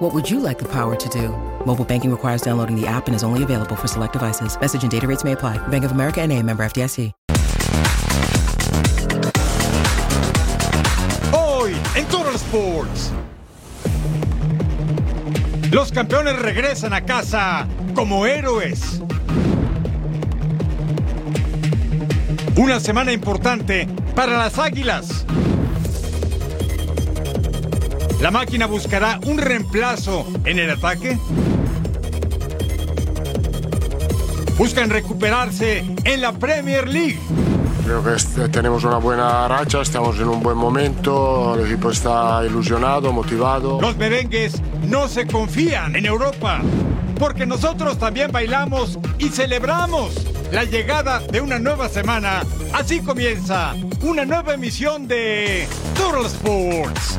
What would you like the power to do? Mobile banking requires downloading the app and is only available for select devices. Message and data rates may apply. Bank of America and a member FDIC. Hoy en Total Sports. Los campeones regresan a casa como héroes. Una semana importante para las Águilas. ¿La máquina buscará un reemplazo en el ataque? Buscan recuperarse en la Premier League. Creo que este- tenemos una buena racha, estamos en un buen momento, el equipo está ilusionado, motivado. Los merengues no se confían en Europa, porque nosotros también bailamos y celebramos la llegada de una nueva semana. Así comienza una nueva emisión de Total Sports.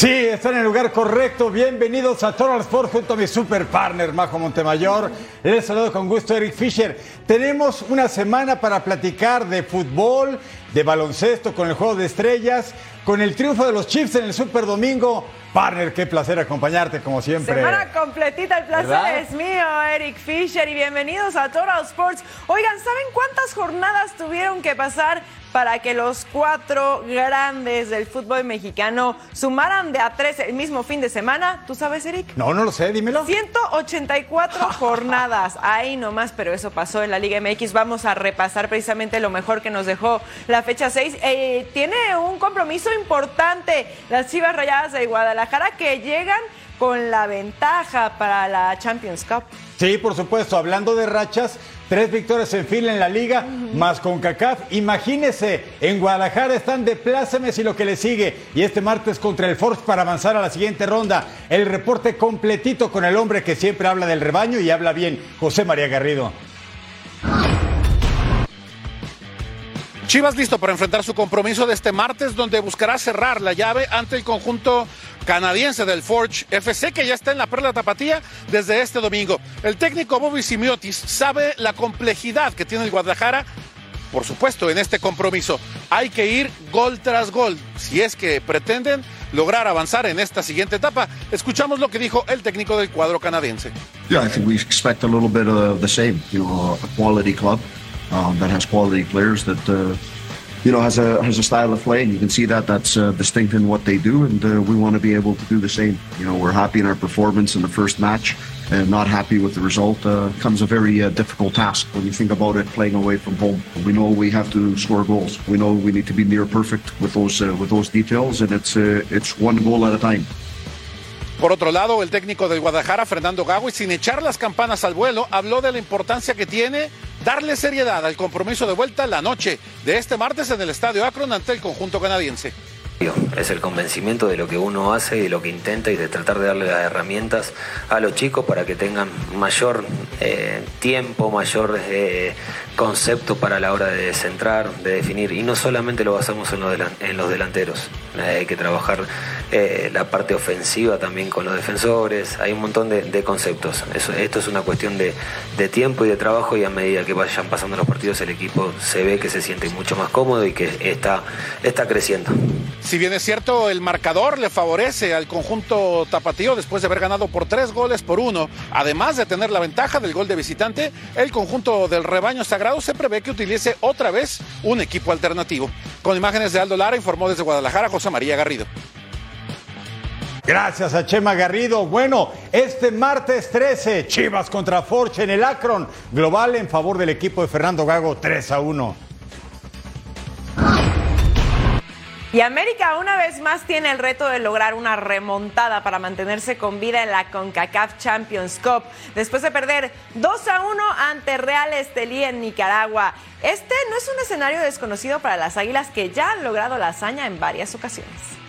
Sí, están en el lugar correcto. Bienvenidos a Total Sport junto a mi super partner, Majo Montemayor. Les saludo con gusto, Eric Fisher. Tenemos una semana para platicar de fútbol, de baloncesto, con el juego de estrellas, con el triunfo de los Chiefs en el Super Domingo. Partner, qué placer acompañarte como siempre. Semana completita, el placer ¿Verdad? es mío, Eric Fisher, y bienvenidos a Total Sports. Oigan, ¿saben cuántas jornadas tuvieron que pasar para que los cuatro grandes del fútbol mexicano sumaran de a tres el mismo fin de semana? ¿Tú sabes, Eric? No, no lo sé, dímelo. 184 jornadas, ahí nomás, pero eso pasó en la Liga MX. Vamos a repasar precisamente lo mejor que nos dejó la fecha 6. Eh, tiene un compromiso importante las Chivas Rayadas de Guadalajara que llegan con la ventaja para la Champions Cup. Sí, por supuesto. Hablando de rachas, tres victorias en fila en la liga, más con CACAF. Imagínese, en Guadalajara están de plácemes y lo que le sigue. Y este martes contra el Force para avanzar a la siguiente ronda. El reporte completito con el hombre que siempre habla del rebaño y habla bien, José María Garrido. Chivas listo para enfrentar su compromiso de este martes, donde buscará cerrar la llave ante el conjunto canadiense del Forge FC, que ya está en la perla tapatía desde este domingo. El técnico Bobby Simiotis sabe la complejidad que tiene el Guadalajara. Por supuesto, en este compromiso hay que ir gol tras gol, si es que pretenden lograr avanzar en esta siguiente etapa. Escuchamos lo que dijo el técnico del cuadro canadiense. Yeah, I think we expect a little bit of the same. You know, a quality club um, that has quality players that uh, you know has a has a style of play, and you can see that that's uh, distinct in what they do, and uh, we want to be able to do the same. You know, we're happy in our performance in the first match, and not happy with the result uh, comes a very uh, difficult task when you think about it playing away from home. We know we have to score goals. We know we need to be near perfect with those uh, with those details, and it's uh, it's one goal at a time. Por otro lado, el técnico del Guadalajara, Fernando Gago, y sin echar las campanas al vuelo, habló de la importancia que tiene darle seriedad al compromiso de vuelta la noche de este martes en el Estadio Akron ante el conjunto canadiense. Es el convencimiento de lo que uno hace y de lo que intenta y de tratar de darle las herramientas a los chicos para que tengan mayor eh, tiempo, mayor eh, concepto para la hora de centrar, de definir. Y no solamente lo basamos en los, delanteros, Eh, hay que trabajar eh, la parte ofensiva también con los defensores, hay un montón de, conceptos. Esto es una cuestión de, tiempo y de trabajo y a medida que vayan pasando los partidos el equipo se ve que se siente mucho más cómodo y que está, está creciendo. Si bien es cierto, el marcador le favorece al conjunto tapatío después de haber ganado por tres goles por uno. Además de tener la ventaja del gol de visitante, el conjunto del rebaño sagrado se prevé que utilice otra vez un equipo alternativo. Con imágenes de Aldo Lara, informó desde Guadalajara José María Garrido. Gracias a Chema Garrido. Bueno, este martes 13, Chivas contra Forge en el Akron. Global en favor del equipo de Fernando Gago, 3 a 1. Y América una vez más tiene el reto de lograr una remontada para mantenerse con vida en la CONCACAF Champions Cup después de perder 2 a 1 ante Real Estelí en Nicaragua. Este no es un escenario desconocido para las Águilas que ya han logrado la hazaña en varias ocasiones.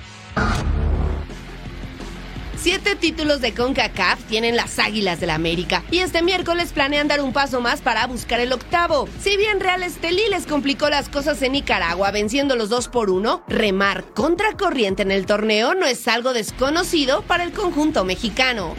Siete títulos de CONCACAF tienen las Águilas del la América y este miércoles planean dar un paso más para buscar el octavo. Si bien Real Estelí les complicó las cosas en Nicaragua venciendo los dos por uno, remar contra corriente en el torneo no es algo desconocido para el conjunto mexicano.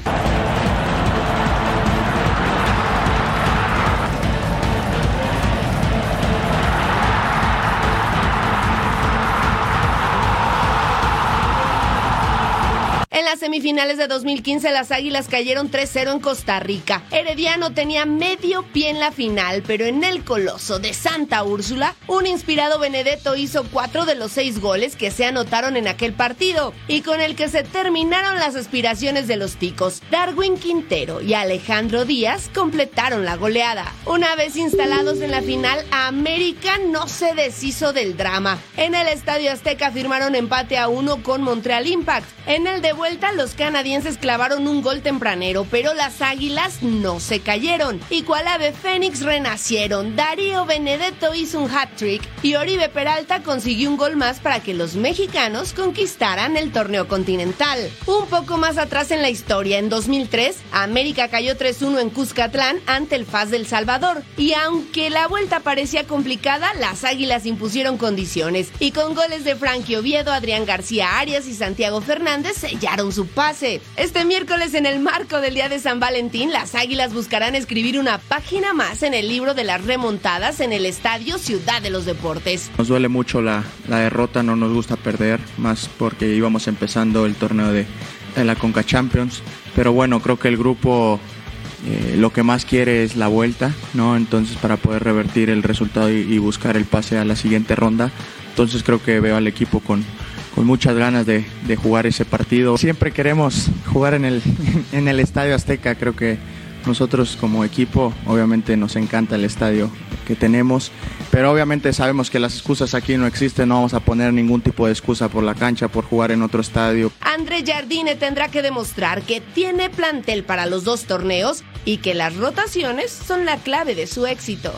En las semifinales de 2015 las Águilas cayeron 3-0 en Costa Rica. Herediano tenía medio pie en la final, pero en el coloso de Santa Úrsula, un inspirado Benedetto hizo cuatro de los seis goles que se anotaron en aquel partido y con el que se terminaron las aspiraciones de los ticos. Darwin Quintero y Alejandro Díaz completaron la goleada. Una vez instalados en la final, América no se deshizo del drama. En el Estadio Azteca firmaron empate a uno con Montreal Impact. En el de vuelta, los canadienses clavaron un gol tempranero, pero las águilas no se cayeron. Y cual ave fénix renacieron. Darío Benedetto hizo un hat-trick y Oribe Peralta consiguió un gol más para que los mexicanos conquistaran el torneo continental. Un poco más atrás en la historia, en 2003, América cayó 3-1 en Cuscatlán ante el FAS del Salvador. Y aunque la vuelta parecía complicada, las águilas impusieron condiciones. Y con goles de Frankie Oviedo, Adrián García Arias y Santiago Fernández su pase. Este miércoles, en el marco del Día de San Valentín, las Águilas buscarán escribir una página más en el libro de las remontadas en el Estadio Ciudad de los Deportes. Nos duele mucho la, la derrota, no nos gusta perder, más porque íbamos empezando el torneo de, de la Conca Champions. Pero bueno, creo que el grupo eh, lo que más quiere es la vuelta, ¿no? Entonces para poder revertir el resultado y, y, buscar el pase a la siguiente ronda. Entonces creo que veo al equipo con, con muchas ganas de, de, jugar ese partido. Siempre queremos jugar en el, en el Estadio Azteca, creo que nosotros como equipo obviamente nos encanta el estadio que tenemos, pero obviamente sabemos que las excusas aquí no existen, no vamos a poner ningún tipo de excusa por la cancha, por jugar en otro estadio. André Jardine tendrá que demostrar que tiene plantel para los dos torneos y que las rotaciones son la clave de su éxito.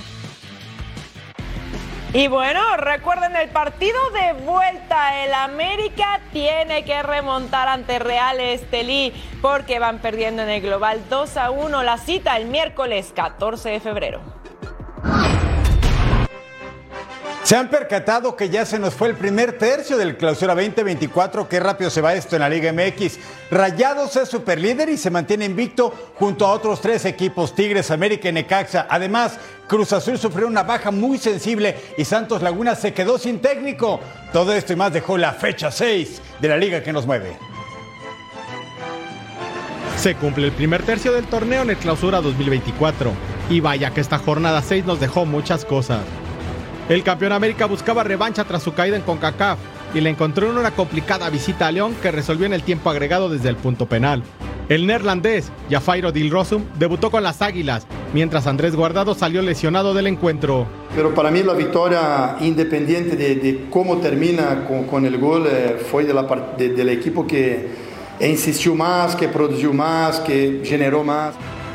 Y bueno, recuerden el partido de vuelta. El América tiene que remontar ante Real Estelí porque van perdiendo en el global 2 a 1. La cita el miércoles 14 de febrero. ¿Se han percatado que ya se nos fue el primer tercio del clausura 2024? Qué rápido se va esto en la Liga MX. Rayados es superlíder y se mantiene invicto junto a otros tres equipos, Tigres, América y Necaxa. Además, Cruz Azul sufrió una baja muy sensible y Santos Laguna se quedó sin técnico. Todo esto y más dejó la fecha 6 de la liga que nos mueve. Se cumple el primer tercio del torneo en el clausura 2024. Y vaya que esta jornada 6 nos dejó muchas cosas. El campeón América buscaba revancha tras su caída en CONCACAF y le encontró en una complicada visita a León que resolvió en el tiempo agregado desde el punto penal. El neerlandés Jafairo Dilrosum debutó con las Águilas, mientras Andrés Guardado salió lesionado del encuentro. Pero para mí la victoria, independiente de, cómo termina con, con, el gol, eh, fue de la, de, del equipo que insistió más, que produjo más, que generó más.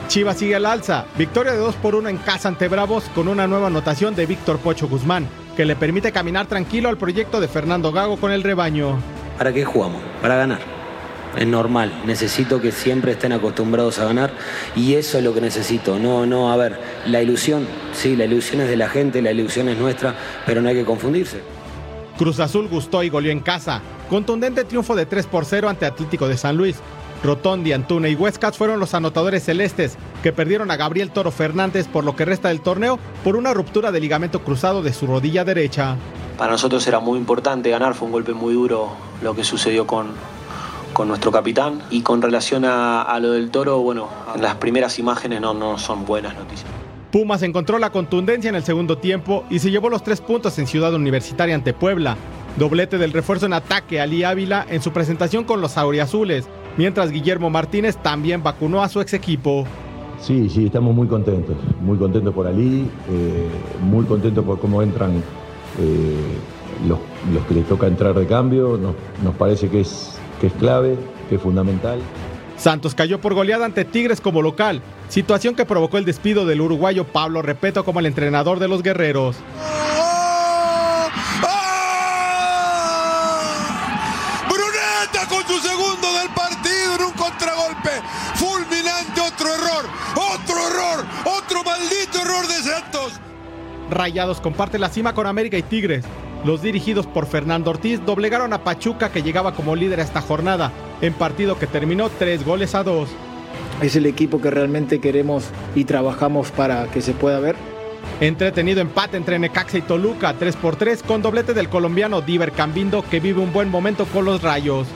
Chivas sigue al alza. Victoria de 2 por 1 en casa ante Bravos con una nueva anotación de Víctor Pocho Guzmán, que le permite caminar tranquilo al proyecto de Fernando Gago con el rebaño. ¿Para qué jugamos? Para ganar. Es normal, necesito que siempre estén acostumbrados a ganar y eso es lo que necesito. No, no, a ver, la ilusión, sí, la ilusión es de la gente, la ilusión es nuestra, pero no hay que confundirse. Cruz Azul gustó y goleó en casa. Contundente triunfo de 3 por 0 ante Atlético de San Luis. Rotondi, Antuna y Huescas fueron los anotadores celestes que perdieron a Gabriel Toro Fernández por lo que resta del torneo por una ruptura de ligamento cruzado de su rodilla derecha. Para nosotros era muy importante ganar, fue un golpe muy duro lo que sucedió con, con nuestro capitán y con relación a, a, lo del Toro, bueno, las primeras imágenes no, no son buenas noticias. Pumas encontró la contundencia en el segundo tiempo y se llevó los tres puntos en Ciudad Universitaria ante Puebla. Doblete del refuerzo en ataque Ali Ávila en su presentación con los auriazules, mientras Guillermo Martínez también vacunó a su ex equipo. Sí, sí, estamos muy contentos, muy contentos por Ali, eh, muy contentos por cómo entran eh, los, los, que les toca entrar de cambio, nos, nos parece que es, que es clave, que es fundamental. Santos cayó por goleada ante Tigres como local, situación que provocó el despido del uruguayo Pablo Repeto como el entrenador de los guerreros. ¡Maldito error de Santos! Rayados comparte la cima con América y Tigres. Los dirigidos por Fernando Ortiz doblegaron a Pachuca que llegaba como líder a esta jornada, en partido que terminó tres goles a dos. Es el equipo que realmente queremos y trabajamos para que se pueda ver. Entretenido empate entre Necaxa y Toluca, 3 por 3 con doblete del colombiano Diver Cambindo que vive un buen momento con los Rayos.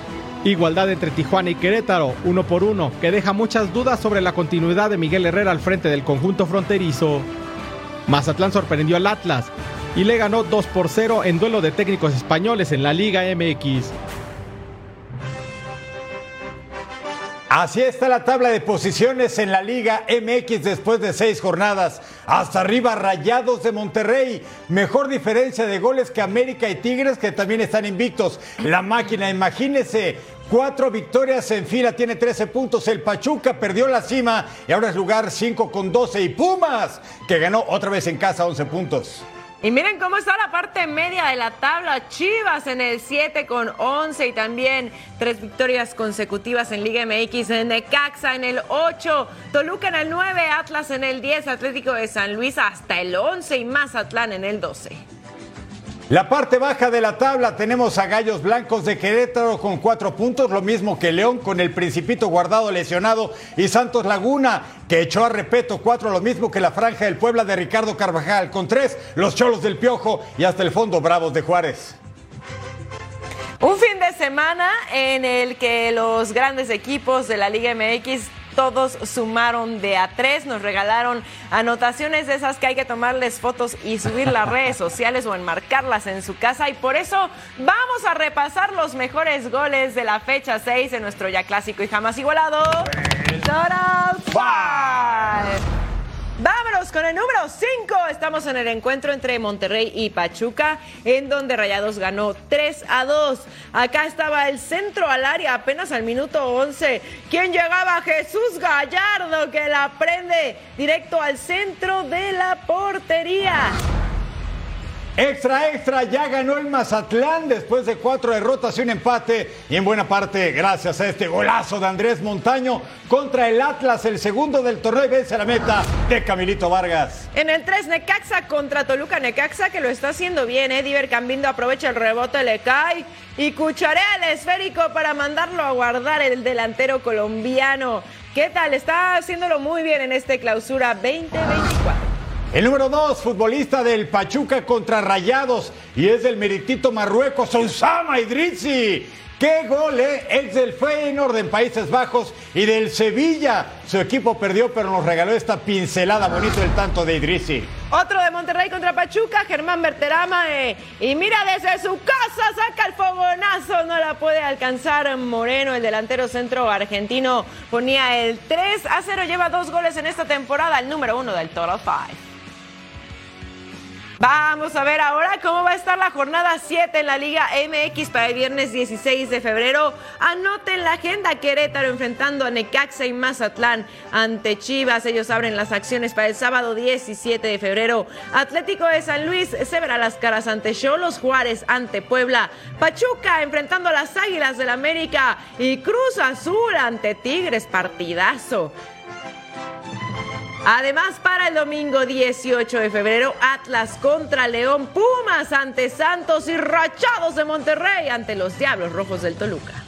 Igualdad entre Tijuana y Querétaro, uno por uno, que deja muchas dudas sobre la continuidad de Miguel Herrera al frente del conjunto fronterizo. Mazatlán sorprendió al Atlas y le ganó 2 por 0 en duelo de técnicos españoles en la Liga MX. Así está la tabla de posiciones en la Liga MX después de seis jornadas. Hasta arriba Rayados de Monterrey. Mejor diferencia de goles que América y Tigres que también están invictos. La máquina, imagínese, cuatro victorias en fila, tiene 13 puntos. El Pachuca perdió la cima y ahora es lugar 5 con 12. Y Pumas, que ganó otra vez en casa 11 puntos. Y miren cómo está la parte media de la tabla. Chivas en el 7 con 11 y también tres victorias consecutivas en Liga MX. En Necaxa en el 8, Toluca en el 9, Atlas en el 10, Atlético de San Luis hasta el 11 y Mazatlán en el 12. La parte baja de la tabla tenemos a Gallos Blancos de Querétaro con cuatro puntos, lo mismo que León con el Principito guardado lesionado y Santos Laguna que echó a repeto cuatro, lo mismo que la Franja del Puebla de Ricardo Carvajal con tres, los Cholos del Piojo y hasta el fondo Bravos de Juárez. Un fin de semana en el que los grandes equipos de la Liga MX todos sumaron de a tres, nos regalaron anotaciones de esas que hay que tomarles fotos y subir las redes sociales o enmarcarlas en su casa. Y por eso vamos a repasar los mejores goles de la fecha 6 en nuestro ya clásico y jamás igualado. Vámonos con el número 5. Estamos en el encuentro entre Monterrey y Pachuca, en donde Rayados ganó 3 a 2. Acá estaba el centro al área, apenas al minuto 11. ¿Quién llegaba? Jesús Gallardo, que la prende directo al centro de la portería. Extra, extra, ya ganó el Mazatlán después de cuatro derrotas y un empate. Y en buena parte, gracias a este golazo de Andrés Montaño contra el Atlas, el segundo del torneo y vence la meta de Camilito Vargas. En el 3, Necaxa contra Toluca. Necaxa que lo está haciendo bien, ¿eh? Diver Cambindo aprovecha el rebote, le cae y cucharea el esférico para mandarlo a guardar el delantero colombiano. ¿Qué tal? Está haciéndolo muy bien en este clausura 2024. El número dos, futbolista del Pachuca contra Rayados y es del meritito Marruecos, Osama Idrissi. ¡Qué gol, eh! Es del Feyenoord en Países Bajos y del Sevilla. Su equipo perdió, pero nos regaló esta pincelada bonito el tanto de Idrissi. Otro de Monterrey contra Pachuca, Germán Berterama. Eh, y mira, desde su casa saca el fogonazo. No la puede alcanzar Moreno, el delantero centro argentino. Ponía el 3 a 0. Lleva dos goles en esta temporada, el número uno del Total Five. Vamos a ver ahora cómo va a estar la jornada 7 en la Liga MX para el viernes 16 de febrero. Anoten la agenda Querétaro enfrentando a Necaxa y Mazatlán ante Chivas. Ellos abren las acciones para el sábado 17 de febrero. Atlético de San Luis se verá las caras ante Cholos Juárez ante Puebla. Pachuca enfrentando a las Águilas del América y Cruz Azul ante Tigres. Partidazo. Además, para el domingo 18 de febrero, Atlas contra León, Pumas ante Santos y Rachados de Monterrey ante los Diablos Rojos del Toluca.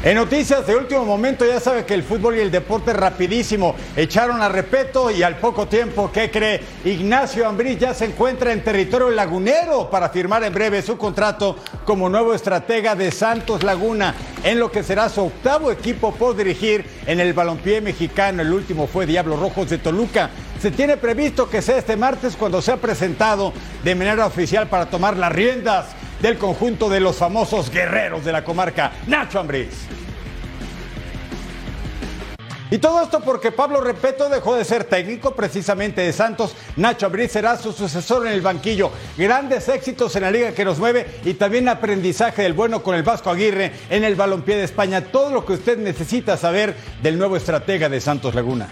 En noticias de último momento, ya sabe que el fútbol y el deporte rapidísimo echaron a repeto y al poco tiempo, ¿qué cree? Ignacio Ambriz ya se encuentra en territorio lagunero para firmar en breve su contrato como nuevo estratega de Santos Laguna, en lo que será su octavo equipo por dirigir en el balompié mexicano. El último fue Diablos Rojos de Toluca. Se tiene previsto que sea este martes cuando sea presentado de manera oficial para tomar las riendas del conjunto de los famosos guerreros de la comarca, Nacho Ambriz. Y todo esto porque Pablo Repeto dejó de ser técnico precisamente de Santos. Nacho Ambriz será su sucesor en el banquillo. Grandes éxitos en la liga que nos mueve y también aprendizaje del bueno con el Vasco Aguirre en el balompié de España. Todo lo que usted necesita saber del nuevo estratega de Santos Laguna.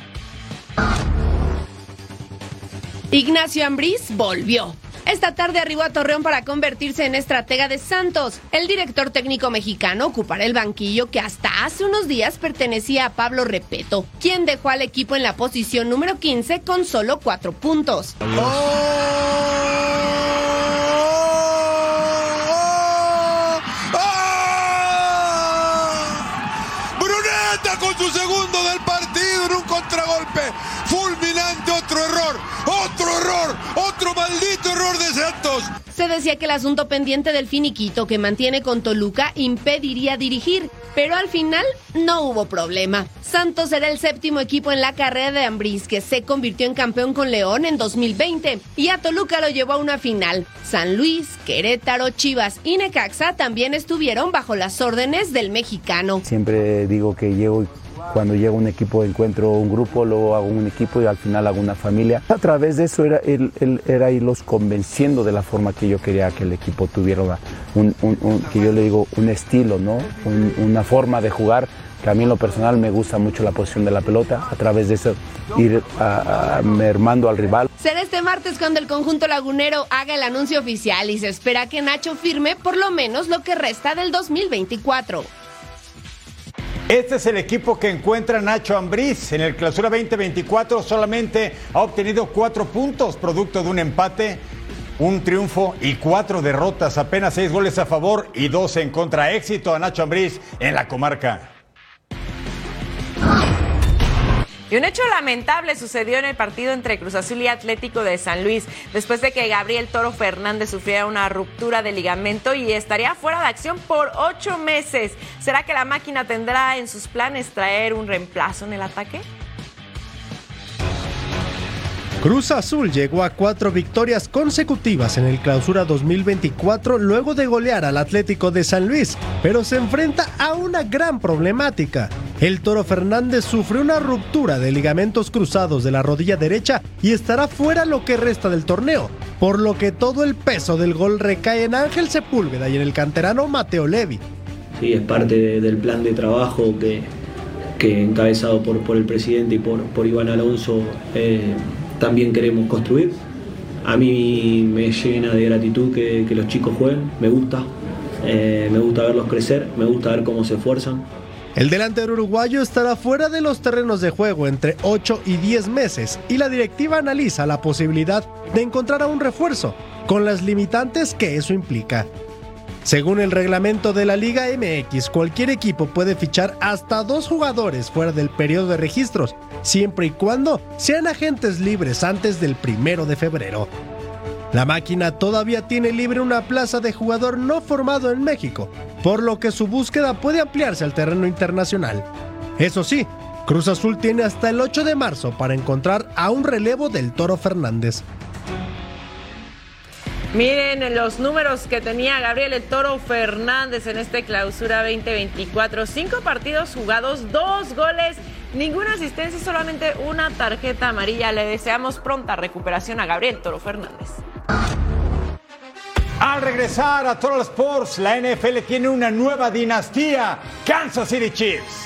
Ignacio Ambriz volvió. Esta tarde arribó a Torreón para convertirse en estratega de Santos. El director técnico mexicano ocupará el banquillo que hasta hace unos días pertenecía a Pablo Repeto, quien dejó al equipo en la posición número 15 con solo cuatro puntos. Bruneta con su segundo del partido en un contragolpe. Fulminante, otro error, otro error, otro maldito error de Santos. Se decía que el asunto pendiente del finiquito que mantiene con Toluca impediría dirigir, pero al final no hubo problema. Santos era el séptimo equipo en la carrera de Ambriz, que se convirtió en campeón con León en 2020, y a Toluca lo llevó a una final. San Luis, Querétaro, Chivas y Necaxa también estuvieron bajo las órdenes del mexicano. Siempre digo que llego y cuando llega un equipo encuentro un grupo, luego hago un equipo y al final hago una familia. A través de eso era, él, él- era irlos convenciendo de la forma que yo quería que el equipo tuviera un, que yo le digo, un estilo, ¿no? Un- una forma de jugar que a mí en lo personal me gusta mucho la posición de la pelota, a través de eso ir a- mermando al rival. Será este martes cuando el conjunto lagunero haga el anuncio oficial y se espera que Nacho firme por lo menos lo que resta del 2024. Este es el equipo que encuentra Nacho Ambriz. En el clausura 2024 solamente ha obtenido cuatro puntos, producto de un empate, un triunfo y cuatro derrotas. Apenas seis goles a favor y dos en contra. Éxito a Nacho Ambriz en la comarca. Y un hecho lamentable sucedió en el partido entre Cruz Azul y Atlético de San Luis, después de que Gabriel Toro Fernández sufriera una ruptura de ligamento y estaría fuera de acción por ocho meses. ¿Será que la máquina tendrá en sus planes traer un reemplazo en el ataque? Cruz Azul llegó a cuatro victorias consecutivas en el Clausura 2024 luego de golear al Atlético de San Luis, pero se enfrenta a una gran problemática. El Toro Fernández sufrió una ruptura de ligamentos cruzados de la rodilla derecha y estará fuera lo que resta del torneo, por lo que todo el peso del gol recae en Ángel Sepúlveda y en el canterano Mateo Levi. Sí, es parte de- del plan de trabajo que, que encabezado por, por el presidente y por, por Iván Alonso eh, también queremos construir. A mí me llena de gratitud que, que los chicos jueguen, me gusta, eh, me gusta verlos crecer, me gusta ver cómo se esfuerzan. El delantero uruguayo estará fuera de los terrenos de juego entre 8 y 10 meses y la directiva analiza la posibilidad de encontrar a un refuerzo, con las limitantes que eso implica. Según el reglamento de la Liga MX, cualquier equipo puede fichar hasta dos jugadores fuera del periodo de registros, siempre y cuando sean agentes libres antes del primero de febrero. La máquina todavía tiene libre una plaza de jugador no formado en México, por lo que su búsqueda puede ampliarse al terreno internacional. Eso sí, Cruz Azul tiene hasta el 8 de marzo para encontrar a un relevo del Toro Fernández. Miren los números que tenía Gabriel El Toro Fernández en este clausura 2024. Cinco partidos jugados, dos goles, ninguna asistencia solamente una tarjeta amarilla. Le deseamos pronta recuperación a Gabriel Toro Fernández. Al regresar a Total Sports, la NFL tiene una nueva dinastía, Kansas City Chiefs.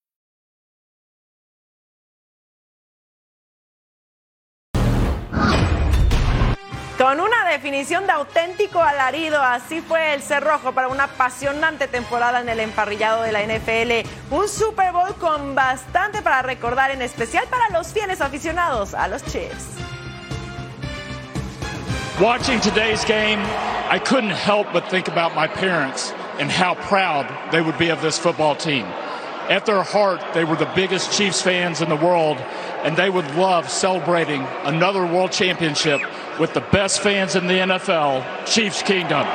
Con una definición de auténtico alarido, así fue el cerrojo para una apasionante temporada en el emparrillado de la NFL. Un Super Bowl con bastante para recordar, en especial para los fieles aficionados a los Chiefs. Watching today's game, I couldn't help but think about my parents and how proud they would be of this football team. At their heart, they were the biggest Chiefs fans in the world, and they would love celebrating another world championship with the best fans in the NFL, Chiefs Kingdom.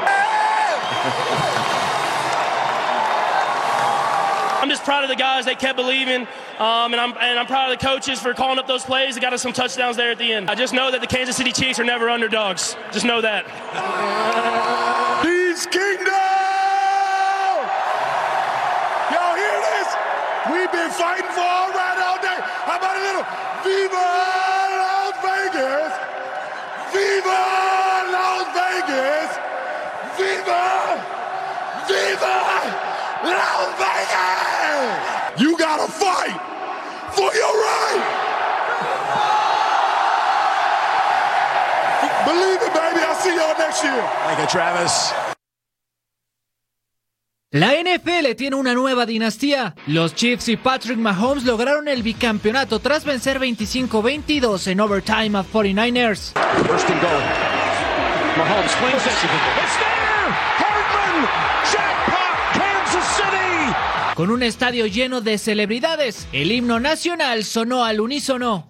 I'm just proud of the guys. They kept believing, um, and I'm and I'm proud of the coaches for calling up those plays. They got us some touchdowns there at the end. I just know that the Kansas City Chiefs are never underdogs. Just know that. He's kingdom! Y'all hear this? We've been fighting for all right all day. How about a little Viva Las Vegas? Viva Las Vegas! Viva! Viva Las Vegas! You gotta fight for your right! Believe it, baby. I'll see y'all next year. Thank you, Travis. La NFL tiene una nueva dinastía. Los Chiefs y Patrick Mahomes lograron el bicampeonato tras vencer 25-22 en overtime a 49ers. First and goal. Mahomes swings it. It's there! Hardman! Jackpot! Kansas City! Con un estadio lleno de celebridades, el himno nacional sonó al unísono.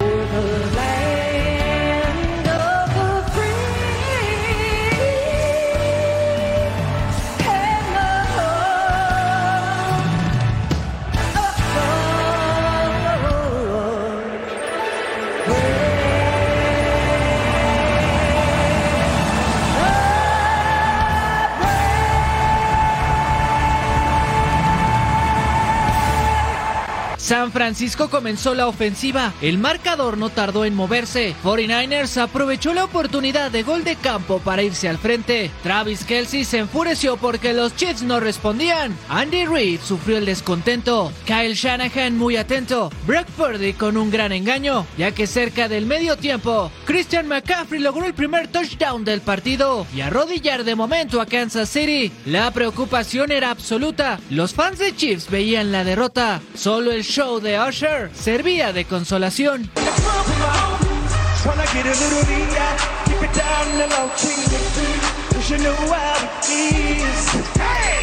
San Francisco comenzó la ofensiva. El marcador no tardó en moverse. 49ers aprovechó la oportunidad de gol de campo para irse al frente. Travis Kelsey se enfureció porque los Chiefs no respondían. Andy Reid sufrió el descontento. Kyle Shanahan muy atento. Brock Purdy con un gran engaño, ya que cerca del medio tiempo, Christian McCaffrey logró el primer touchdown del partido y arrodillar de momento a Kansas City. La preocupación era absoluta. Los fans de Chiefs veían la derrota. Solo el show de Usher servía de consolación.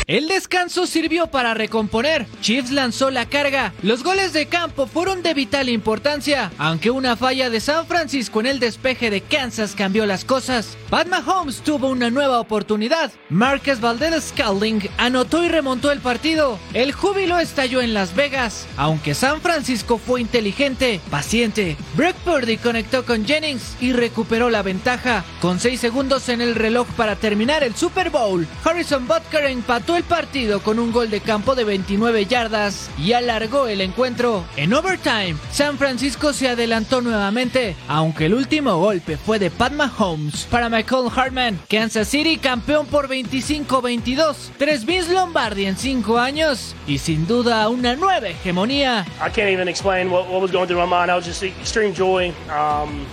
El descanso sirvió para recomponer. Chiefs lanzó la carga. Los goles de campo fueron de vital importancia, aunque una falla de San Francisco en el despeje de Kansas cambió las cosas. Pat Mahomes tuvo una nueva oportunidad. Marcus Valdez Scalding anotó y remontó el partido. El júbilo estalló en Las Vegas, aunque San Francisco fue inteligente, paciente. Brock Purdy conectó con Jennings y recuperó la ventaja. Con 6 segundos en el reloj para terminar el Super Bowl, Harrison Butker empató el partido con un gol de campo de 29 yardas y alargó el encuentro. En overtime, San Francisco se adelantó nuevamente, aunque el último golpe fue de Pat Mahomes para Michael Hartman. Kansas City campeón por 25-22, tres Vince Lombardi en 5 años y sin duda una nueva hegemonía. I can't even explain what, what was going through my mind. I was just extreme joy. Um,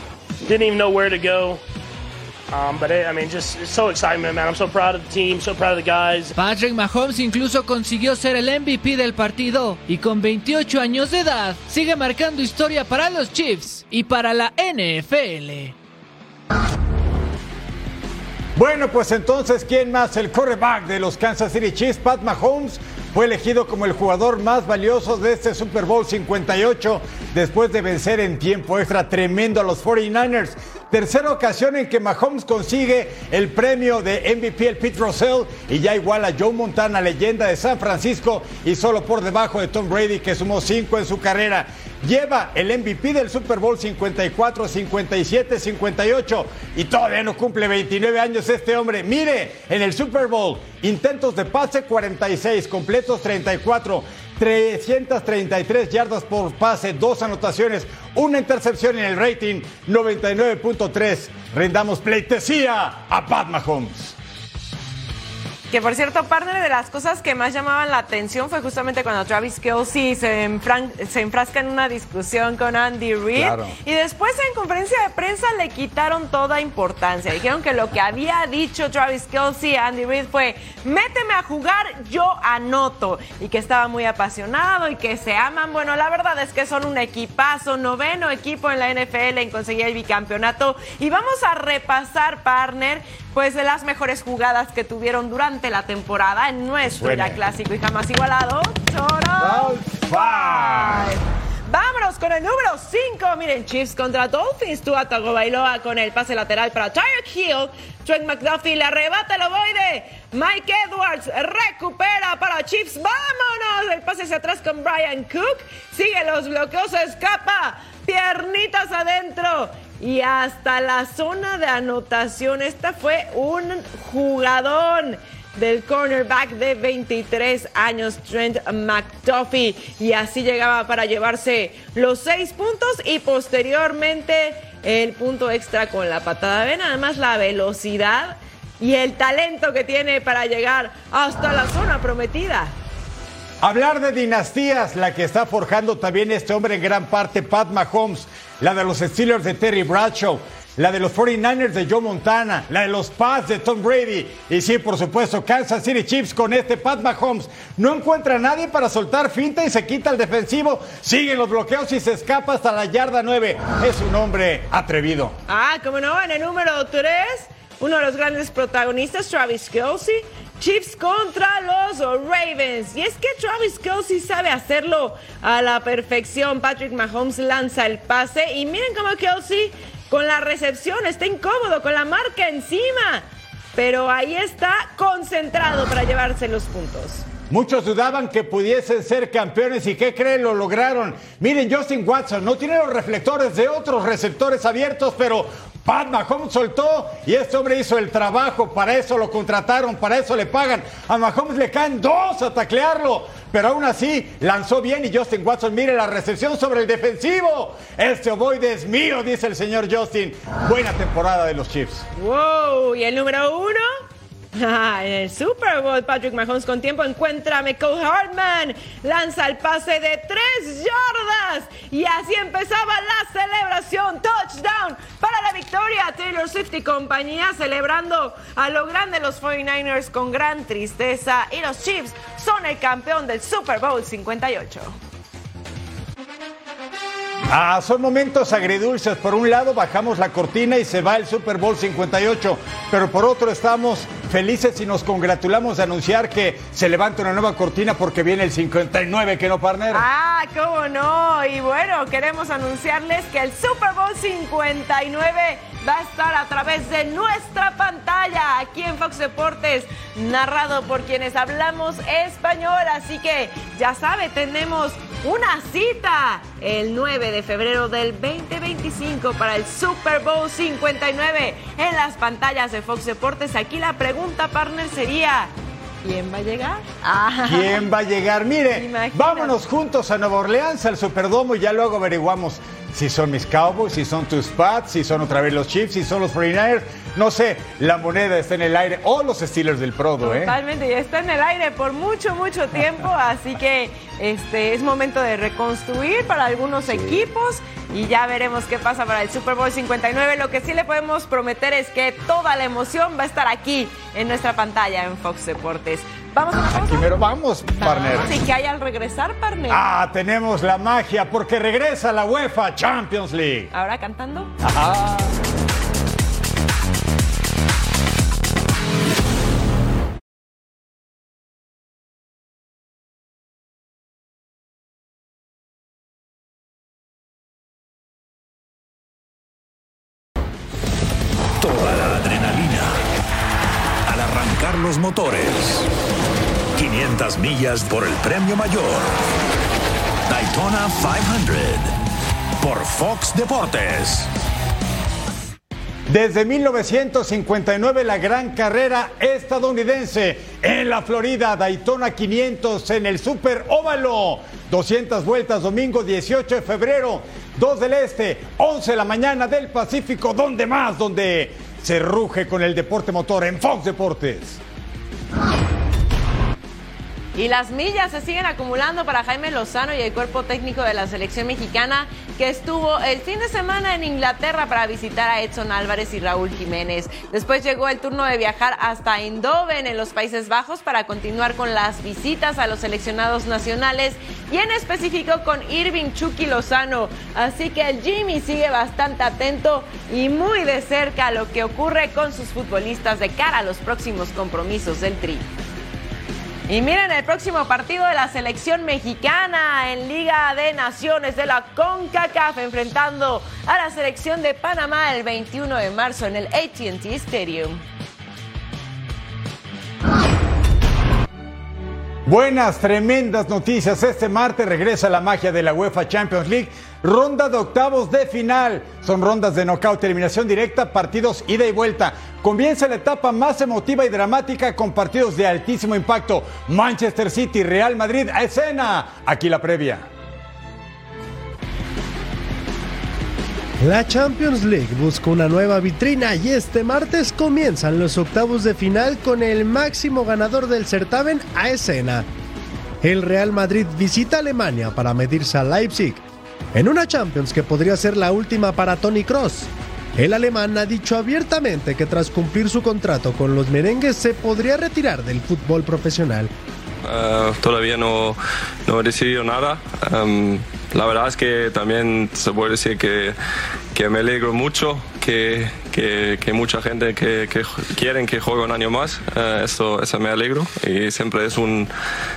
didn't even know where to go. Patrick Mahomes incluso consiguió ser el MVP del partido y con 28 años de edad sigue marcando historia para los Chiefs y para la NFL. Bueno, pues entonces, ¿quién más? El quarterback de los Kansas City Chiefs, Pat Mahomes, fue elegido como el jugador más valioso de este Super Bowl 58 después de vencer en tiempo extra tremendo a los 49ers. Tercera ocasión en que Mahomes consigue el premio de MVP el Pete Russell y ya igual a Joe Montana, leyenda de San Francisco y solo por debajo de Tom Brady que sumó cinco en su carrera. Lleva el MVP del Super Bowl 54, 57, 58 y todavía no cumple 29 años este hombre. Mire, en el Super Bowl, intentos de pase 46, completos 34. 333 yardas por pase, dos anotaciones, una intercepción en el rating 99.3. Rendamos pleitesía a Pat Mahomes. Que por cierto, partner de las cosas que más llamaban la atención fue justamente cuando Travis Kelsey se, enfran- se enfrasca en una discusión con Andy Reid. Claro. Y después en conferencia de prensa le quitaron toda importancia. Dijeron que lo que había dicho Travis Kelsey a Andy Reid fue: méteme a jugar, yo anoto. Y que estaba muy apasionado y que se aman. Bueno, la verdad es que son un equipazo, noveno equipo en la NFL en conseguir el bicampeonato. Y vamos a repasar, partner, pues de las jugadas que tuvieron durante la temporada en nuestro ya clásico y jamás igualado. Choro. Vámonos con el número 5. Miren, Chiefs contra Dolphins. Tua Tagovailoa con el pase lateral para Tyreek Hill. Trent McDuffie le arrebata el ovoide. Mike Edwards recupera para Chiefs. ¡Vámonos! El pase hacia atrás con Brian Cook. Sigue los bloqueos, escapa. Piernitas adentro. Y hasta la zona de anotación. Esta fue un jugadón del cornerback de 23 años, Trent McDuffie. Y así llegaba para llevarse los seis puntos y posteriormente el punto extra con la patada. Ven además la velocidad y el talento que tiene para llegar hasta la zona prometida. Hablar de dinastías, la que está forjando también este hombre en gran parte, Pat Mahomes, la de los Steelers de Terry Bradshaw, la de los 49ers de Joe Montana, la de los Pats de Tom Brady y sí, por supuesto, Kansas City Chiefs con este Pat Mahomes. No encuentra a nadie para soltar finta y se quita el defensivo, siguen los bloqueos y se escapa hasta la yarda 9. Es un hombre atrevido. Ah, como no, en el número 3, uno de los grandes protagonistas, Travis Kelsey. Chiefs contra los Ravens. Y es que Travis Kelsey sabe hacerlo a la perfección. Patrick Mahomes lanza el pase y miren cómo Kelsey con la recepción está incómodo, con la marca encima. Pero ahí está concentrado para llevarse los puntos. Muchos dudaban que pudiesen ser campeones y ¿qué creen? Lo lograron. Miren, Justin Watson no tiene los reflectores de otros receptores abiertos, pero Pat Mahomes soltó y este hombre hizo el trabajo. Para eso lo contrataron, para eso le pagan. A Mahomes le caen dos a taclearlo, pero aún así lanzó bien y Justin Watson, mire la recepción sobre el defensivo. Este ovoide es mío, dice el señor Justin. Buena temporada de los Chiefs. Wow, y el número uno. Ah, el Super Bowl, Patrick Mahomes con tiempo encuentra a Michael Hartman, lanza el pase de tres yardas y así empezaba la celebración. Touchdown para la victoria. Taylor Swift y compañía celebrando a lo grande los 49ers con gran tristeza y los Chiefs son el campeón del Super Bowl 58. Ah, son momentos agridulces. Por un lado bajamos la cortina y se va el Super Bowl 58, pero por otro estamos felices y nos congratulamos de anunciar que se levanta una nueva cortina porque viene el 59, que no, partner. Ah, cómo no. Y bueno, queremos anunciarles que el Super Bowl 59 va a estar a través de nuestra pantalla aquí en Fox Deportes, narrado por quienes hablamos español. Así que ya sabe, tenemos una cita el 9 de febrero del 2025 para el Super Bowl 59 en las pantallas de Fox Deportes. Aquí la pregunta, partner, sería... ¿Quién va a llegar? Ah. ¿Quién va a llegar? Mire, Imagínate. vámonos juntos a Nueva Orleans, al Superdomo, y ya luego averiguamos si son mis Cowboys, si son tus Pats, si son otra vez los Chiefs, si son los 49ers. No sé, la moneda está en el aire. O los Steelers del Prodo, ¿eh? Totalmente, ya está en el aire por mucho, mucho tiempo, así que este es momento de reconstruir para algunos equipos y ya veremos qué pasa para el Super Bowl 59. Lo que sí le podemos prometer es que toda la emoción va a estar aquí en nuestra pantalla en Fox Deportes. Vamos a una. Primero vamos, partner. Vamos, y que hay al regresar, partner. Ah, tenemos la magia porque regresa la UEFA Champions League. Ahora cantando. Ajá. 500 millas por el premio mayor. Daytona 500 por Fox Deportes. Desde 1959 la gran carrera estadounidense en la Florida, Daytona 500 en el Super Óvalo. 200 vueltas domingo 18 de febrero, 2 del Este, 11 de la mañana del Pacífico, donde más, donde se ruge con el deporte motor en Fox Deportes. Y las millas se siguen acumulando para Jaime Lozano y el cuerpo técnico de la selección mexicana que estuvo el fin de semana en Inglaterra para visitar a Edson Álvarez y Raúl Jiménez. Después llegó el turno de viajar hasta Eindhoven en los Países Bajos para continuar con las visitas a los seleccionados nacionales y en específico con Irving Chucky Lozano. Así que el Jimmy sigue bastante atento y muy de cerca a lo que ocurre con sus futbolistas de cara a los próximos compromisos del Tri. Y miren el próximo partido de la selección mexicana en Liga de Naciones de la CONCACAF enfrentando a la selección de Panamá el 21 de marzo en el ATT Stadium. Buenas, tremendas noticias. Este martes regresa la magia de la UEFA Champions League. Ronda de octavos de final. Son rondas de knockout, eliminación directa, partidos ida y vuelta. Comienza la etapa más emotiva y dramática con partidos de altísimo impacto. Manchester City, Real Madrid a escena. Aquí la previa. La Champions League busca una nueva vitrina y este martes comienzan los octavos de final con el máximo ganador del certamen a escena. El Real Madrid visita Alemania para medirse a Leipzig, en una Champions que podría ser la última para Tony Cross. El alemán ha dicho abiertamente que tras cumplir su contrato con los merengues se podría retirar del fútbol profesional. Uh, todavía no, no, he decidido nada. Um, la verdad es que también se puede decir que, que me alegro mucho que, que, que mucha gente que, que, quieren que juegue un año más. Uh, eso, eso me alegro y siempre es un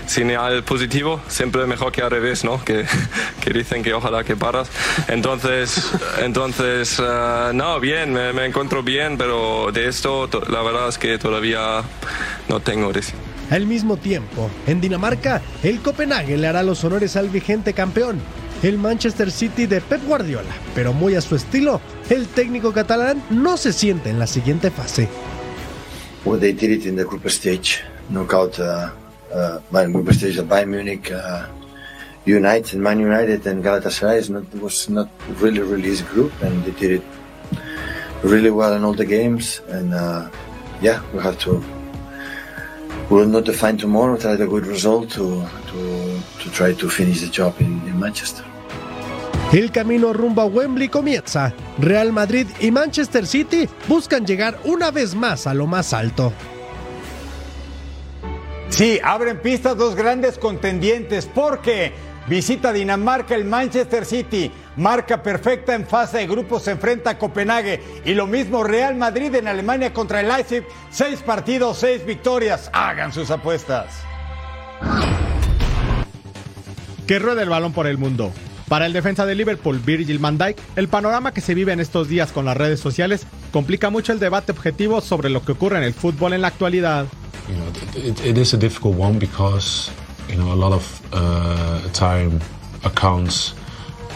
señal positivo, siempre mejor que al revés, ¿no? Que, que dicen que ojalá que paras. Entonces, entonces uh, no, bien, me, me, encuentro bien, pero de esto la verdad es que todavía no tengo decisión. Al mismo tiempo, en Dinamarca, el Copenhague le hará los honores al vigente campeón, el Manchester City de Pep Guardiola, pero muy a su estilo, el técnico catalán no se siente en la siguiente fase. Well, they did it in the group stage, knockout, uh, uh, group stage of Bayern Munich, uh, United, Man United, and Galatasaray is not, was not really really easy group, and they did it really well in all the games, and uh, yeah, we have to we will not define tomorrow, try a good result to, to, to try to finish the job in, in Manchester. El camino rumbo a Wembley comienza. Real Madrid y Manchester City buscan llegar una vez más a lo más alto. Sí, abren pistas dos grandes contendientes porque visita Dinamarca el Manchester City, marca perfecta en fase de grupos se enfrenta a Copenhague y lo mismo Real Madrid en Alemania contra el Leipzig, seis partidos, seis victorias, hagan sus apuestas. Que ruede el balón por el mundo. Para el defensa de Liverpool, Virgil van Dijk, el panorama que se vive en estos días con las redes sociales complica mucho el debate objetivo sobre lo que ocurre en el fútbol en la actualidad. You know, it, it is a difficult one because you know a lot of uh, time accounts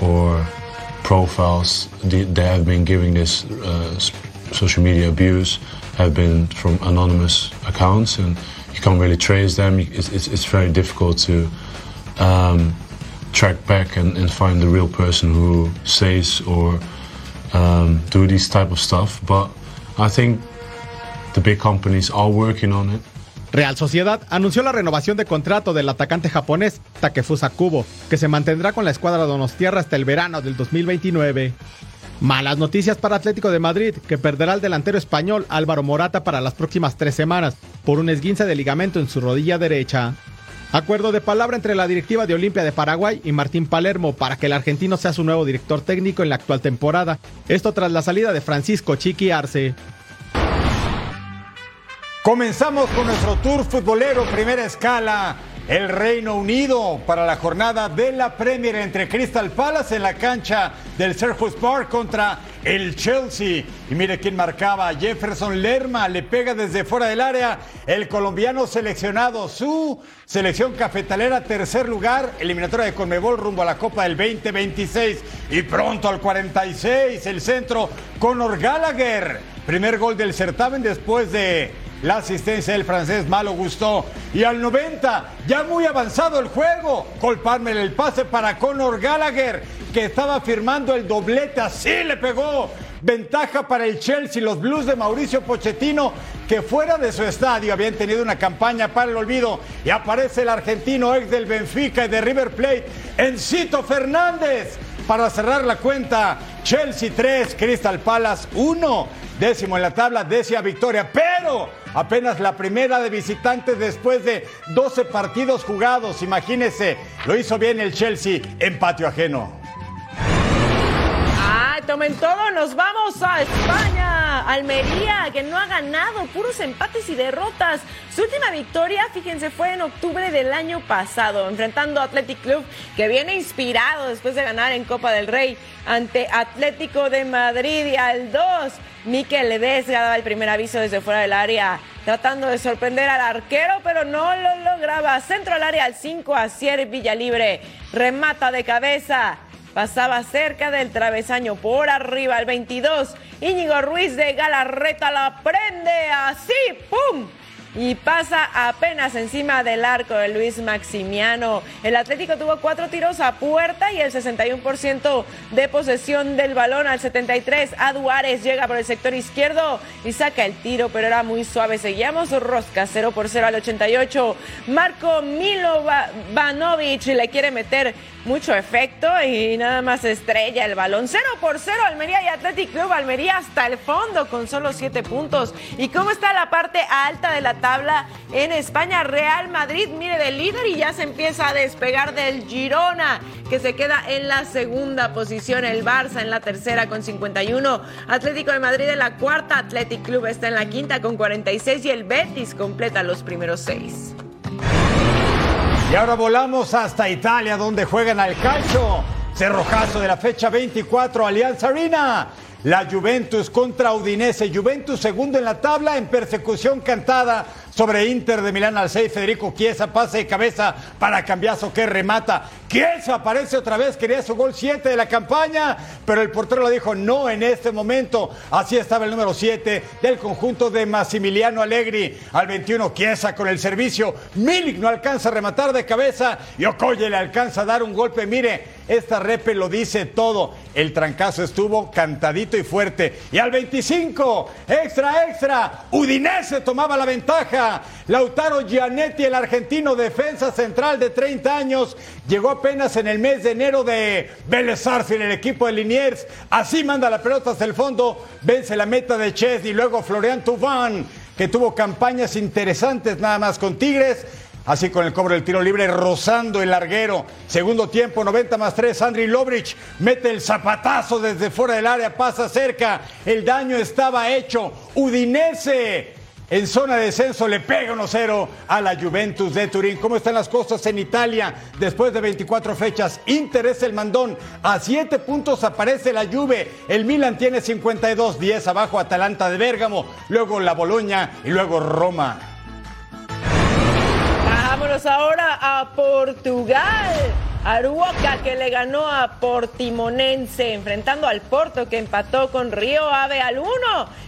or profiles they have been giving this uh, social media abuse have been from anonymous accounts and you can't really trace them. It's, it's, it's very difficult to um, track back and, and, find the real person who says or um, do these type of stuff. But I think the big companies are working on it Real Sociedad anunció la renovación de contrato del atacante japonés Takefusa Kubo, que se mantendrá con la escuadra Donostierra hasta el verano del 2029. Malas noticias para Atlético de Madrid, que perderá al delantero español Álvaro Morata para las próximas tres semanas por un esguince de ligamento en su rodilla derecha. Acuerdo de palabra entre la directiva de Olimpia de Paraguay y Martín Palermo para que el argentino sea su nuevo director técnico en la actual temporada. Esto tras la salida de Francisco Chiqui Arce. Comenzamos con nuestro tour futbolero, primera escala, el Reino Unido para la jornada de la Premier entre Crystal Palace en la cancha del Selhurst Park contra el Chelsea. Y mire quién marcaba, Jefferson Lerma le pega desde fuera del área, el colombiano seleccionado, su selección cafetalera, tercer lugar, eliminatoria de Conmebol rumbo a la Copa del 2026 y pronto al 46, el centro, Conor Gallagher, primer gol del certamen después de la asistencia del francés Malo gustó. Y al 90, ya muy avanzado el juego. Cole Palmer el pase para Conor Gallagher, que estaba firmando el doblete. Así le pegó. Ventaja para el Chelsea, los Blues de Mauricio Pochettino, que fuera de su estadio habían tenido una campaña para el olvido. Y aparece el argentino ex del Benfica y de River Plate, Encito Fernández, para cerrar la cuenta. Chelsea 3, Crystal Palace 1. Décimo en la tabla, décima victoria. Pero apenas la primera de visitantes después de 12 partidos jugados. Imagínese, lo hizo bien el Chelsea en patio ajeno. Tomen todo, nos vamos a España. Almería, que no ha ganado, puros empates y derrotas. Su última victoria, fíjense, fue en octubre del año pasado, enfrentando a Athletic Club, que viene inspirado después de ganar en Copa del Rey ante Atlético de Madrid y al 2. Miquel Ledesga daba el primer aviso desde fuera del área, tratando de sorprender al arquero, pero no lo lograba. Centro al área al 5 a Cier Villalibre. Remata de cabeza. Pasaba cerca del travesaño por arriba al 22. Íñigo Ruiz de Galarreta la prende así, ¡pum! y pasa apenas encima del arco de Luis Maximiano. El Atlético tuvo cuatro tiros a puerta y el 61% de posesión del balón al 73. Aduares llega por el sector izquierdo y saca el tiro, pero era muy suave. Seguíamos rosca 0 por 0 al 88. Marco Milovanovic le quiere meter mucho efecto y nada más estrella el balón. 0 por 0 Almería y Atlético Club Almería hasta el fondo con solo 7 puntos. ¿Y cómo está la parte alta de la tabla en España? Real Madrid, mire, del líder y ya se empieza a despegar del Girona, que se queda en la segunda posición. El Barça en la tercera con 51. Atlético de Madrid en la cuarta. Athletic Club está en la quinta con 46 y el Betis completa los primeros seis. Y ahora volamos hasta Italia, donde juegan al calcio. Cerrojazo de la fecha 24, Alianza Arena. La Juventus contra Udinese. Juventus segundo en la tabla en persecución cantada sobre Inter de Milán al 6. Federico Chiesa pase de cabeza para Cambiazo que remata. Chiesa aparece otra vez, quería su gol 7 de la campaña, pero el portero le dijo no en este momento. Así estaba el número 7 del conjunto de Massimiliano Allegri. Al 21 Chiesa con el servicio. Milik no alcanza a rematar de cabeza y Okoye le alcanza a dar un golpe. Mire, esta repe lo dice todo. El trancazo estuvo cantadito y fuerte. Y al 25, extra, extra, Udinese tomaba la ventaja. Lautaro Gianetti, el argentino defensa central de 30 años, llegó apenas en el mes de enero de Vélez en el equipo de Liniers. Así manda la pelota hasta el fondo, vence la meta de Chesney, luego Florian Tuván, que tuvo campañas interesantes nada más con Tigres Así con el cobro del tiro libre, rozando el larguero. Segundo tiempo, 90 más 3. Andri Lobrich mete el zapatazo desde fuera del área, pasa cerca. El daño estaba hecho. Udinese en zona de descenso le pega 1-0 a la Juventus de Turín. ¿Cómo están las cosas en Italia después de 24 fechas? Inter es el mandón. A 7 puntos aparece la Juve. El Milan tiene 52, 10 abajo Atalanta de Bérgamo, luego la Boloña y luego Roma. Vámonos ahora a Portugal. Aruoca que le ganó a Portimonense, enfrentando al Porto que empató con Río Ave al 1.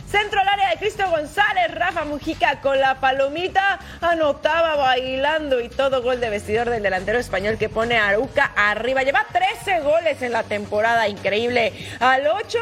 Centro al área de Cristo González, Rafa Mujica con la palomita, anotaba bailando y todo gol de vestidor del delantero español que pone a Aruca arriba. Lleva 13 goles en la temporada, increíble. Al 8,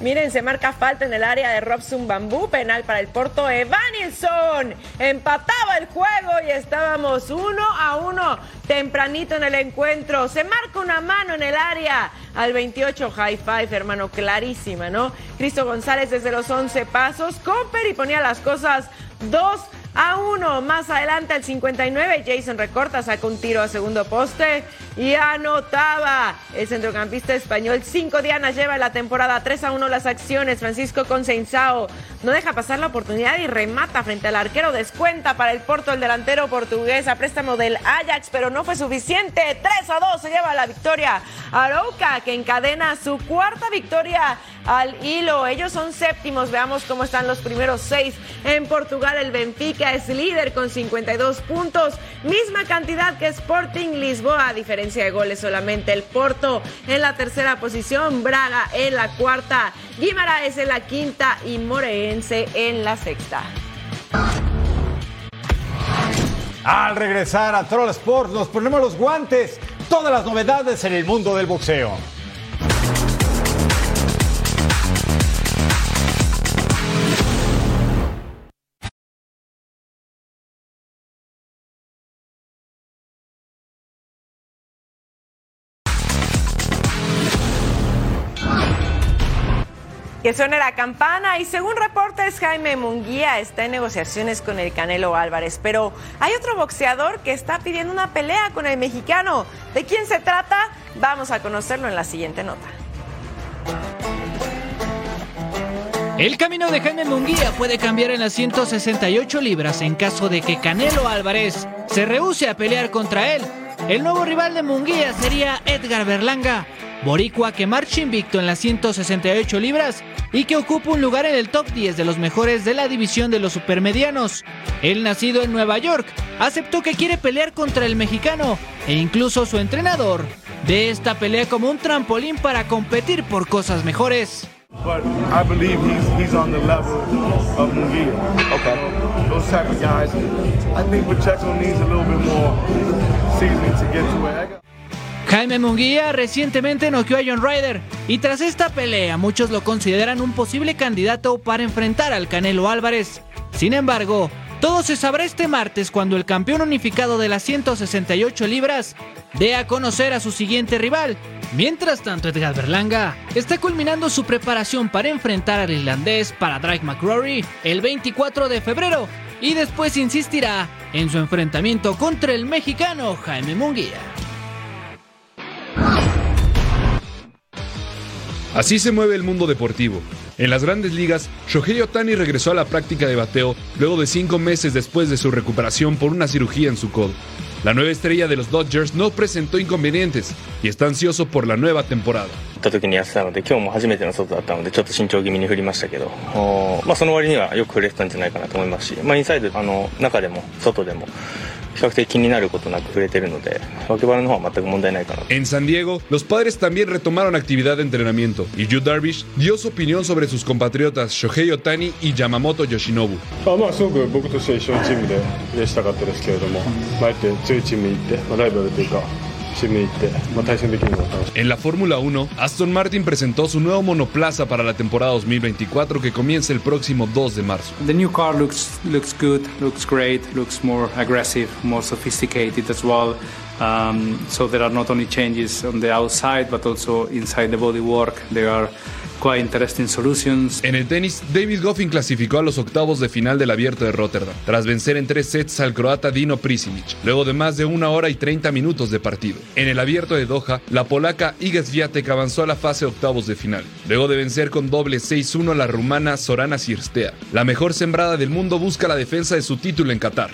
miren, se marca falta en el área de Robson Bambú, penal para el Porto. Evanilson empataba el juego y estábamos 1 a 1 tempranito en el encuentro. Se marca una mano en el área al 28, high five, hermano, clarísima, ¿no? Cristo González desde los 11 pasos, Cooper y ponía las cosas 2 a 1. Más adelante al 59, Jason Recorta saca un tiro a segundo poste y anotaba. El centrocampista español, 5 dianas lleva la temporada 3 a 1 las acciones. Francisco Consensao no deja pasar la oportunidad y remata frente al arquero. Descuenta para el Porto el delantero portugués a préstamo del Ajax, pero no fue suficiente. 3 a 2 se lleva la victoria. Arouca que encadena su cuarta victoria al hilo. Ellos son séptimos. Veamos cómo están los primeros seis. En Portugal el Benfica es líder con 52 puntos. Misma cantidad que Sporting Lisboa, a diferencia de goles solamente. El Porto en la tercera posición. Braga en la cuarta. Guimaraes en la quinta y Moreense en la sexta. Al regresar a Troll Sports nos ponemos los guantes. Todas las novedades en el mundo del boxeo. Que suene la campana y según reportes Jaime Munguía está en negociaciones con el Canelo Álvarez, pero hay otro boxeador que está pidiendo una pelea con el mexicano. ¿De quién se trata? Vamos a conocerlo en la siguiente nota. El camino de Jaime Munguía puede cambiar en las 168 libras en caso de que Canelo Álvarez se rehúse a pelear contra él. El nuevo rival de Munguía sería Edgar Berlanga, boricua que marcha invicto en las 168 libras y que ocupa un lugar en el top 10 de los mejores de la división de los supermedianos. El nacido en Nueva York aceptó que quiere pelear contra el mexicano e incluso su entrenador ve esta pelea como un trampolín para competir por cosas mejores. But I believe he's he's on the level of Munguia. Okay. Those type of guys. I think Pacheco needs a little bit more seasoning to get to it. Jaime Munguía recientemente noqueó a John Ryder y tras esta pelea muchos lo consideran un posible candidato para enfrentar al Canelo Álvarez. Sin embargo, todo se sabrá este martes cuando el campeón unificado de las 168 libras dé a conocer a su siguiente rival. Mientras tanto, Edgar Berlanga está culminando su preparación para enfrentar al irlandés para Drake McRory el 24 de febrero y después insistirá en su enfrentamiento contra el mexicano Jaime Munguía. Así se mueve el mundo deportivo. En las grandes ligas, Shohei Otani regresó a la práctica de bateo luego de cinco meses después de su recuperación por una cirugía en su codo. La nueva estrella de los Dodgers no presentó inconvenientes y está ansioso por la nueva temporada. った時にやってたので今日も初めての外だったのでちょっと慎重気味に振りましたけどおまあ、その割にはよく振れてたんじゃないかなと思いますし、まあ、インサイドあの中でも外でも 比較的気になることなく触れてるので脇腹の方は全く問題ないかな En San Diego, los padres también retomaron actividad de entrenamiento y Yu Darvish dio su opinión sobre sus compatriotas Shohei Otani y Yamamoto Yoshinobu. あまあすごく僕としては一緒のチームでプレーしたかったですけれども、まあ、あえて強いチームに行って、まあ、ライバルというか En la Fórmula 1, Aston Martin presentó su nuevo monoplaza para la temporada 2024 que comienza el próximo 2 de marzo. The new car looks looks good, looks great, looks more aggressive, more sophisticated as well. Um, so there are not only changes on the outside but also inside the bodywork. There are en el tenis, David Goffin clasificó a los octavos de final del Abierto de Rotterdam, tras vencer en tres sets al croata Dino Prisimic, luego de más de una hora y 30 minutos de partido. En el Abierto de Doha, la polaca Iga Swiatek avanzó a la fase octavos de final, luego de vencer con doble 6-1 a la rumana Sorana Sirstea. La mejor sembrada del mundo busca la defensa de su título en Qatar.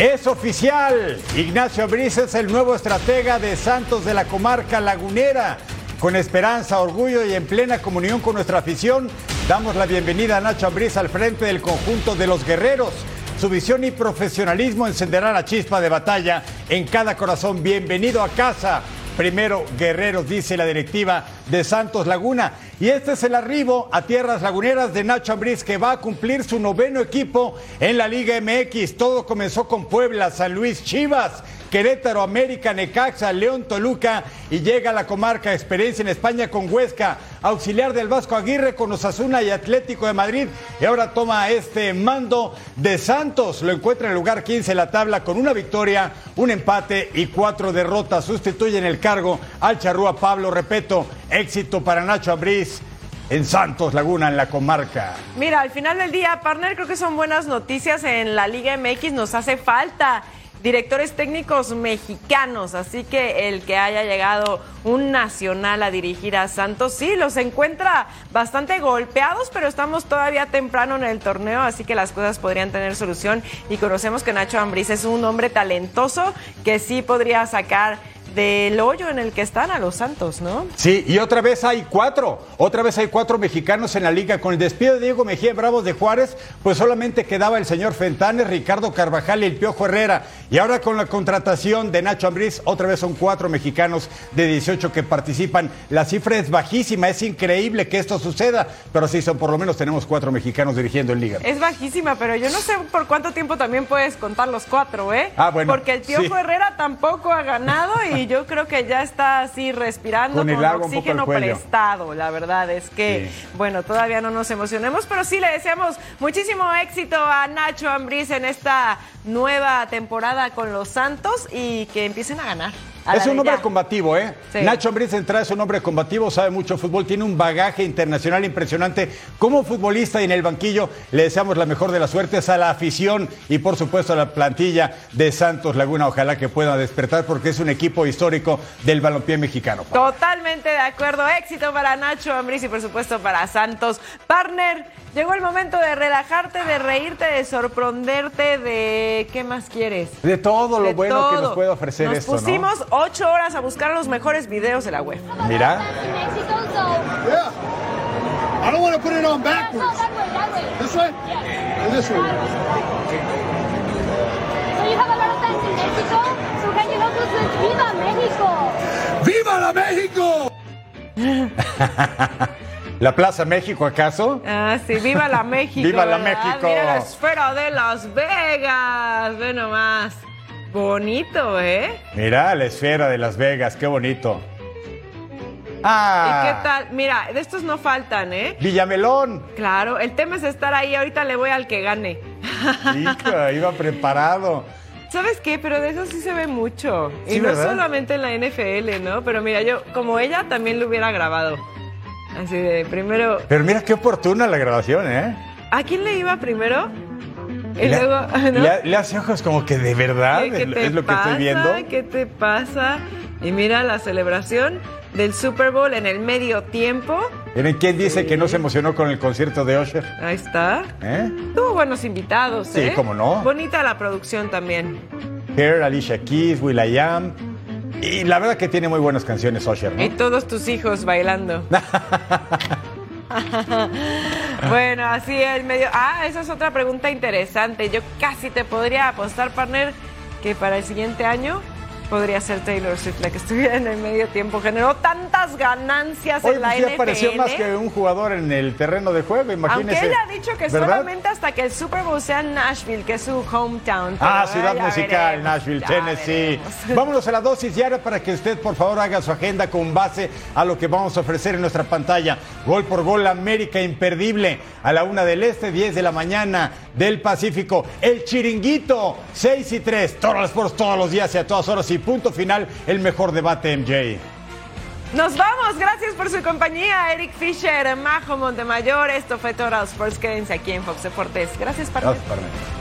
Es oficial. Ignacio Briz es el nuevo estratega de Santos de la comarca lagunera. Con esperanza, orgullo y en plena comunión con nuestra afición, damos la bienvenida a Nacho Ambriz al frente del conjunto de los guerreros. Su visión y profesionalismo encenderá la chispa de batalla en cada corazón. Bienvenido a casa. Primero, guerreros, dice la directiva de Santos Laguna. Y este es el arribo a tierras laguneras de Nacho Ambriz, que va a cumplir su noveno equipo en la Liga MX. Todo comenzó con Puebla, San Luis, Chivas. Querétaro, América, Necaxa, León, Toluca y llega a la comarca experiencia en España con Huesca, auxiliar del Vasco Aguirre con Osasuna y Atlético de Madrid y ahora toma este mando de Santos, lo encuentra en el lugar 15 en la tabla con una victoria, un empate y cuatro derrotas, sustituye en el cargo al charrúa Pablo Repeto, éxito para Nacho Abriz en Santos Laguna, en la comarca. Mira, al final del día, partner, creo que son buenas noticias en la Liga MX, nos hace falta directores técnicos mexicanos, así que el que haya llegado un nacional a dirigir a Santos, sí, los encuentra bastante golpeados, pero estamos todavía temprano en el torneo, así que las cosas podrían tener solución y conocemos que Nacho Ambriz es un hombre talentoso que sí podría sacar del hoyo en el que están a los Santos, ¿no? Sí, y otra vez hay cuatro, otra vez hay cuatro mexicanos en la liga. Con el despido de Diego Mejía Bravos de Juárez, pues solamente quedaba el señor Fentanes, Ricardo Carvajal y el Piojo Herrera. Y ahora con la contratación de Nacho Ambriz, otra vez son cuatro mexicanos de 18 que participan. La cifra es bajísima, es increíble que esto suceda, pero sí son por lo menos tenemos cuatro mexicanos dirigiendo en liga. Es bajísima, pero yo no sé por cuánto tiempo también puedes contar los cuatro, ¿eh? Ah, bueno. Porque el Piojo sí. Herrera tampoco ha ganado y yo creo que ya está así respirando Con el oxígeno prestado. La verdad es que, bueno, todavía no nos emocionemos, pero sí le deseamos muchísimo éxito a Nacho Ambriz en esta nueva temporada con los Santos y que empiecen a ganar. Es un hombre combativo, ¿eh? Sí. Nacho Ambriz Entrada es un hombre combativo, sabe mucho fútbol, tiene un bagaje internacional impresionante. Como futbolista y en el banquillo le deseamos la mejor de las suertes a la afición y por supuesto a la plantilla de Santos Laguna. Ojalá que pueda despertar porque es un equipo histórico del balompié mexicano. Totalmente de acuerdo. Éxito para Nacho Ambriz y por supuesto para Santos. Partner, llegó el momento de relajarte, de reírte, de sorprenderte, de ¿qué más quieres? De todo lo De bueno que nos puede ofrecer Nos esto, ¿no? Ocho horas a buscar los mejores videos de la web. Mira. Yeah. I don't want to put it on backwards. This way? Or this way? So you have a lot of fans in Mexico. So can you help us with Viva Mexico? ¡Viva la México! ¿La Plaza México acaso? Ah, sí, viva la México. Viva la ¿verdad? México. Mira la esfera de Las Vegas. Ve nomás. Bonito, ¿eh? Mira, la esfera de Las Vegas, qué bonito. ¿Y Ah, qué tal? Mira, de estos no faltan, ¿eh? Villamelón. Claro, el tema es estar ahí. Ahorita le voy al que gane. Iba preparado. ¿Sabes qué? Pero de eso sí se ve mucho. Sí, y no ¿verdad? solamente en la NFL, ¿no? Pero mira, yo, como ella, también lo hubiera grabado. Así de, primero, Pero mira qué oportuna la grabación, ¿eh? ¿a quién le iba primero? Y le, luego, ¿no? le- le hace ojos como que de verdad ¿Qué, qué es, lo que estoy viendo. ¿Qué te pasa? Y mira la celebración del Super Bowl en el medio tiempo. Miren, ¿quién dice que no se emocionó con el concierto de Usher? Ahí está. ¿Eh? Tuvo buenos invitados, Sí, ¿eh? cómo no. Bonita la producción también. Hair, Alicia Keys, Will.i.am. Y la verdad que tiene muy buenas canciones Usher, ¿no? Y todos tus hijos bailando. bueno, así es medio. Ah, esa es otra pregunta interesante. Yo casi te podría apostar, partner, que para el siguiente año podría ser Taylor Swift la que estuviera en el medio tiempo. Generó tantas ganancias Hoy en la pues, sí NFL. apareció más que un jugador en el terreno de juego, imagínese. Aunque ella ha dicho que ¿verdad? solamente hasta que el Super Bowl sea en Nashville, que es su hometown. Ah, ciudad musical, veremos, Nashville, Tennessee. veremos. Vámonos a la dosis diaria para que usted, por favor, haga su agenda con base a lo que vamos a ofrecer en nuestra pantalla. Gol por gol, América imperdible. A la una del este, 10 de la mañana del Pacífico. El chiringuito, 6 y 3. Todos los Sports todos los días y a todas horas. Y punto final, el mejor debate, MJ. Nos vamos, gracias por su compañía, Eric Fisher, Majo Montemayor. Esto fue Total Sports. Quédense aquí en Fox Deportes. Gracias, partner. Gracias.